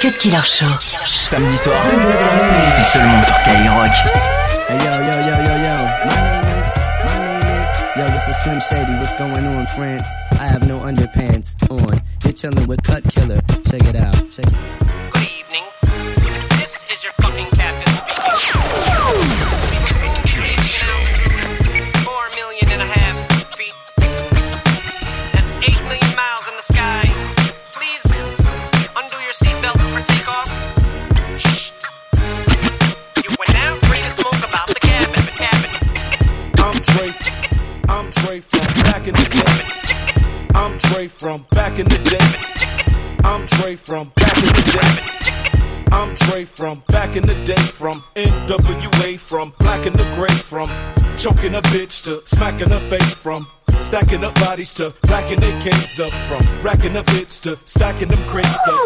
Cut Killer Show. Samedi soir, c'est seulement sur Skyrock. Hey yo, yo, yo, yo, yo. My name is, my name is, yo, this is Slim Shady. What's going on, France? I have no underpants on. You're chilling with Cut Killer. Check it out. Check it out. Bitch to smacking her face, from stacking up bodies to racking their cans up, from racking up hits to stacking them crates up.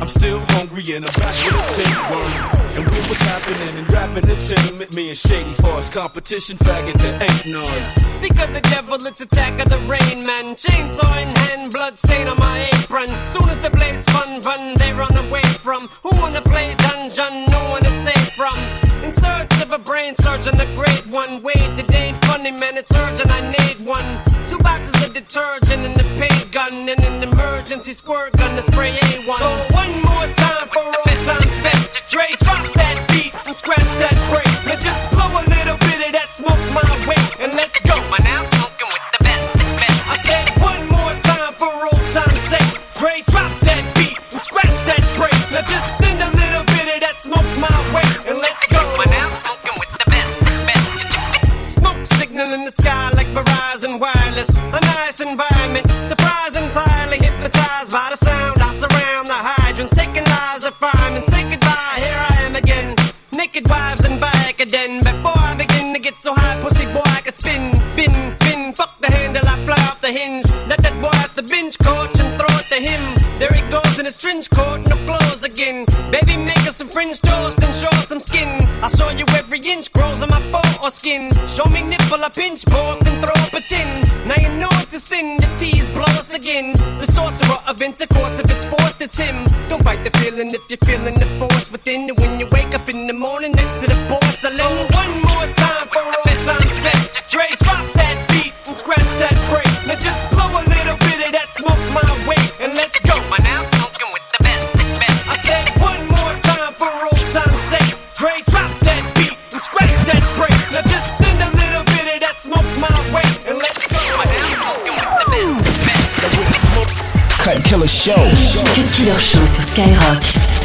I'm still hungry and I'm back with a tin worm. And we was happening and rapping the entertainment, me and Shady Force competition, faggot there ain't none. Speak of the devil, it's attack of the rain man. Chainsaw in hand, blood stain on my apron. Soon as the blades spun, run, they run away from. Who wanna play dungeon? No one is safe from. In search of a brain surgeon, the great one. Wait, it ain't funny, man, it's urgent, I need one. Two boxes of detergent and a paint gun, and an emergency squirt gun to spray A1. So one more time for time's sake. Dre, drop that beat and scratch that break. Verizon Wireless. A nice environment, surprise entirely hypnotized by the sound. I surround the hydrants, taking lives of firemen. Say goodbye, here I am again. Naked wives and back again. Before I begin to get so high, pussy boy, I could spin, spin, spin. Fuck the handle, I fly off the hinge. Let that boy at the bench coach and throw it to him. There he goes in his trench coat, no clothes again. Baby, make us some French toast and show some skin. I'll show you every inch grows on my or skin. Show me nipple, a pinch pork and throw up a tin. Now you know it's a sin, the tease us again. The sorcerer of intercourse, if it's forced, it's him. Don't fight the feeling if you're feeling the force within. And when you Killer. Cut Killer Show sur Skyrock.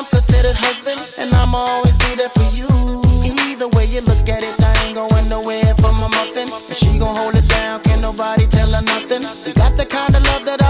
I'm considered husband. And I'ma always be there for you. Either way you look at it, I ain't going nowhere for my muffin. And she gon' hold it down, can't nobody tell her nothing. You got the kind of love that always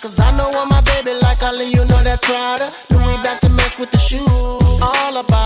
Cause I know I'm my baby, like I let you know that Prada. Louis back to match with the shoes. All about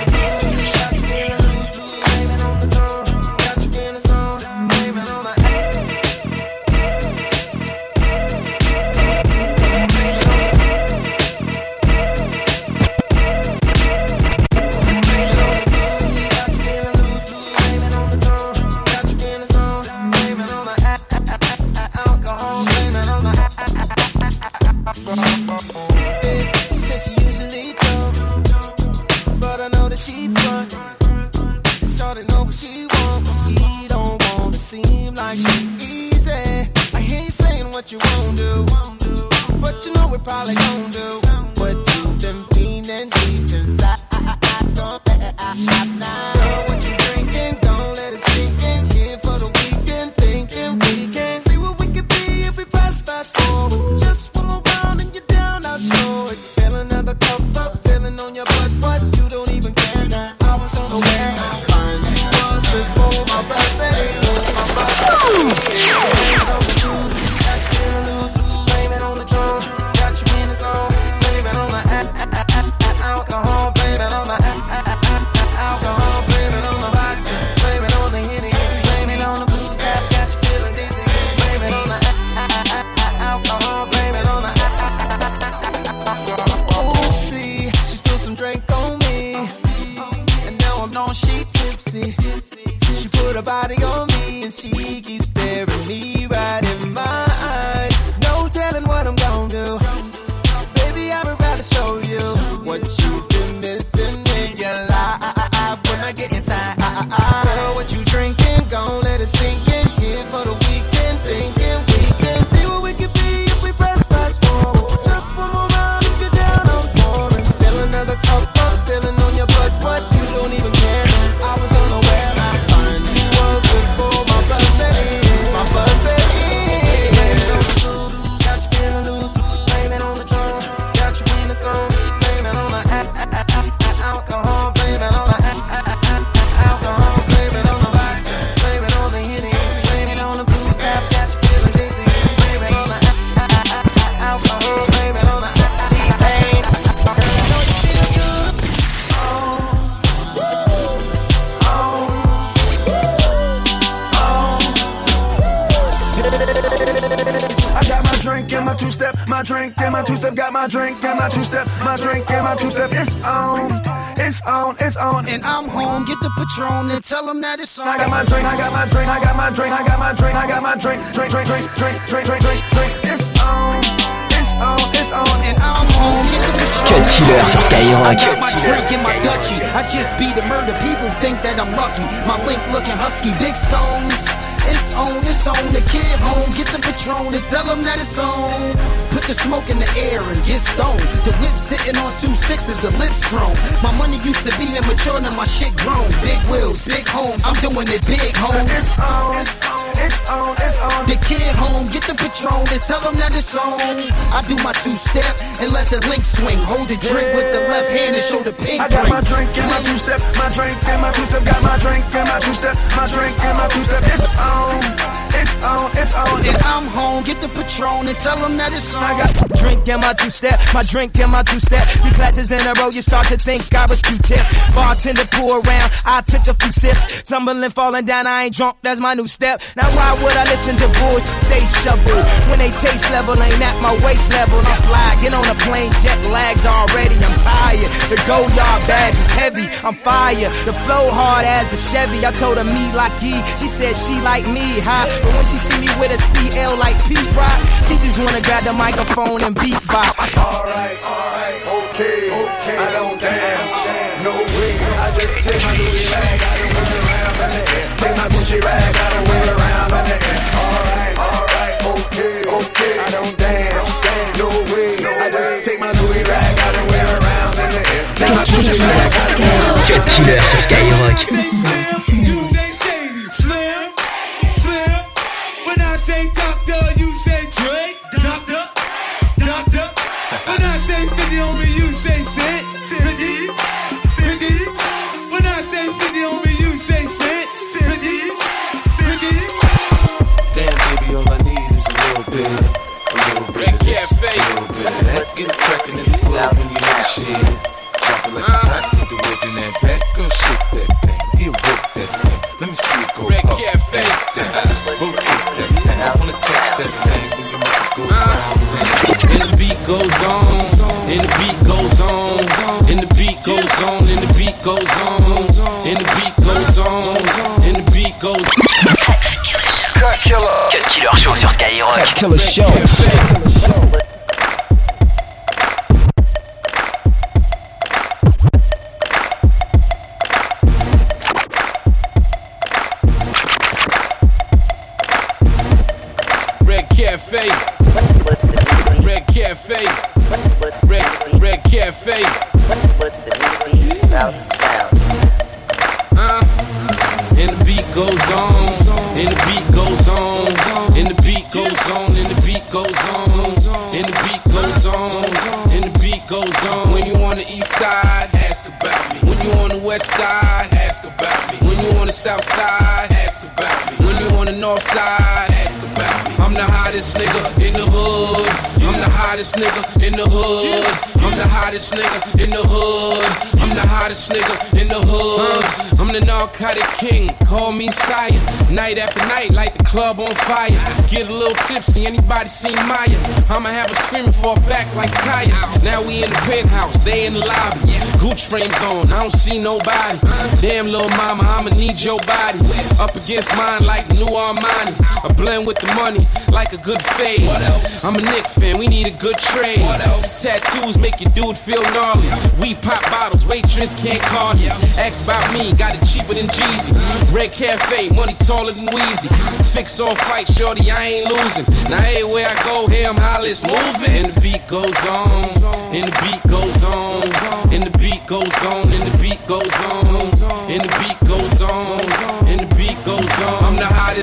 Patron and tell them that it's on. I got my drink, I got my drink, I got my drink, I got my drink, I got my drink, drink, drink, drink, drink, drink, drink, drink, drink. It's on, it's on, it's on, and I'm home. Cut killer sur Skyrock. I got my drink in my Dutchie. I just beat the murder. People think that I'm lucky. My link looking husky, big stones. It's on, it's on. The kid home, get the Patron and tell them that it's on. Put the smoke in the air and get stoned. The whip sitting on two sixes, the lips grown. My money used to be immature, now my shit grown. Big wheels, big homes, I'm doing it big, homes. It's on, it's on, it's on. The kid home, get the Patron and tell them that it's on. I do my two step and let the link swing. Hold the drink with the left hand and show the pink. I got my drink and my two step, my drink and my two step. Got my drink and my two step, my drink and my two step. It's on on, it's on, it's on. And I'm home, get the Patron and tell them that it's on. I got drink in my two step, my drink in my two step. Three classes in a row, you start to think I was Q-tip. Bartender pour around, I took a few sips. Stumbling, falling down, I ain't drunk, that's my new step. Now why would I listen to bullshit they shovel? When they taste level ain't at my waist level. I'm fly, get on a plane, jet lagged already, I'm tired. The go yard badge is heavy, I'm fire. The flow hard as a Chevy, I told her me like E, she said she like me high. But when she see me with a CL like Pete Rock, she just wanna grab the microphone and beatbox. Alright, alright, okay, okay. I don't dance, no way. I just take my Louis rag, I don't wear around in the air. Take my Gucci rag, I don't wear around in the air. Alright, alright, okay, okay. I don't dance, no way. I just take my Louis rag, I don't wear around in the air. Take my Gucci rag, I don't wear around. Cut killer sur you say Drake, Doctor, Doctor. When I say 50 on you say When I say 50 you say Damn, baby, all I need is a little bit, a little bit of this, a little bit of that. Get crackin' in the club you. That thing when you make it go round and round. And the beat goes on, and the beat goes on, and the beat goes on, and the beat goes on, and the beat goes on, and the beat goes Cut Killer. Cut Killer Show sur Skyrock. Cut Killer Show. Cafe. Red Cafe. Red Red Cafe. Uh, and the beat goes on, and the beat goes on, and the beat goes on, and the beat goes on, and the beat goes on, and the beat goes on. When you on the east side, ask about me. When you on the west side, ask about me. When you on the south side, ask about me. When you on the north side. I'm the hottest nigga in the hood. I'm the hottest nigga in the hood. I'm the hottest nigga in the hood. I'm the hottest nigga in the hood. I'm the narcotic king. Call me sire. Night after night, light the club on fire. Get a little tipsy. Anybody seen Maya? I'ma have a screaming for a back like Kaya. Now we in the penthouse, they in the lobby. Gooch frames on, I don't see nobody. Damn little mama, I'ma need your body. Up against mine like new Armani. I blend with the money like a good fade. I'm a Knick fan, we need a good trade. Tattoos make your dude feel gnarly. We pop bottles, waitress can't call you. Ask about me, got it cheaper than Jeezy. Red Cafe, money taller than Weezy. Fix on fight, shorty, I ain't losing. Now everywhere I go, here I'm hollis moving. And the beat goes on, and the beat goes on, and the beat goes on, and the beat goes on,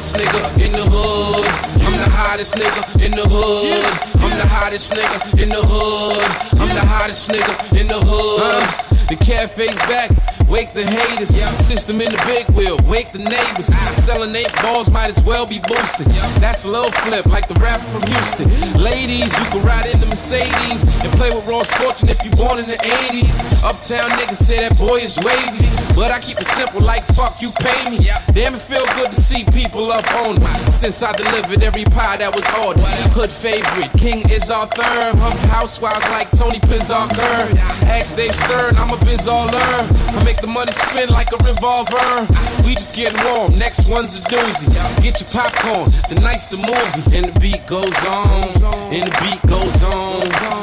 hottest nigga in the hood. I'm the hottest nigga in the hood. I'm the hottest nigga in the hood. I'm the hottest nigga in the hood. The cafe's back. Wake the haters, system in the big wheel, wake the neighbors. Selling eight balls might as well be boosted. That's a little flip, like the rapper from Houston. Ladies, you can ride in the Mercedes and play with Ross Fortune if you born in the 80s. Uptown niggas say that boy is wavy, but I keep it simple, like fuck you pay me. Damn, it feel good to see people up on it. Since I delivered every pie that was ordered. Hood favorite, King is our third. Housewives like Tony Pizzarker. Ask Dave Stern, I'm a biz all learn. I make the money spin like a revolver. We just getting warm, next one's a doozy. Get your popcorn, tonight's the movie. And the beat goes on, and the beat goes on,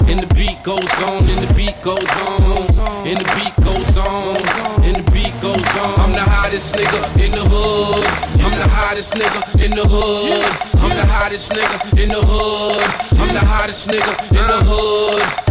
and the beat goes on, and the beat goes on, and the beat goes on, and the beat goes on. I'm the hottest nigga in the hood. I'm the hottest nigga in the hood. I'm the hottest nigga in the hood. I'm the hottest nigga in the hood.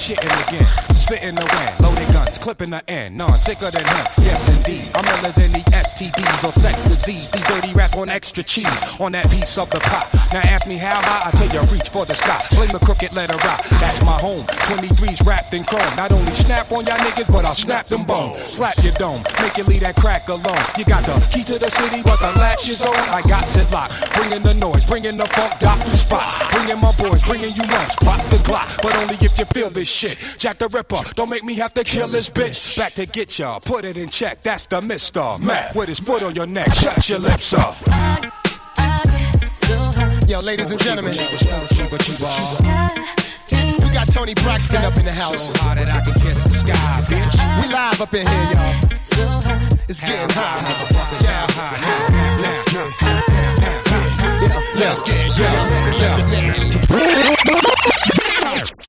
Shitting again. Spitting the wind, loaded guns, clipping the end. None sicker than him. Yes, indeed. I'm iller than the STDs or sex disease. These dirty rats want extra cheese on that piece of the pot. Now ask me how high, I tell you reach for the sky. Fling the crooked letter rock. That's my home. 23's wrapped in chrome. Not only snap on y'all niggas, but I'll snap them bones. Slap your dome, make you leave that crack alone. You got the key to the city, but the latch is on. I got it locked. Bringing the noise, bringing the funk, doctor spot. Bringing my boys, bringing you lunch. Pop the Glock, but only if you feel this shit. Jack the Ripper, don't make me have to kill this bitch. Back to get y'all, put it in check. That's the Mister Mac with his foot on your neck. Shut your lips up. Yo, ladies and gentlemen, we got Toni Braxton up in the house. We live up in here, y'all. It's getting hot. Yeah. Let's get. yeah, Let's get. yeah, Yeah.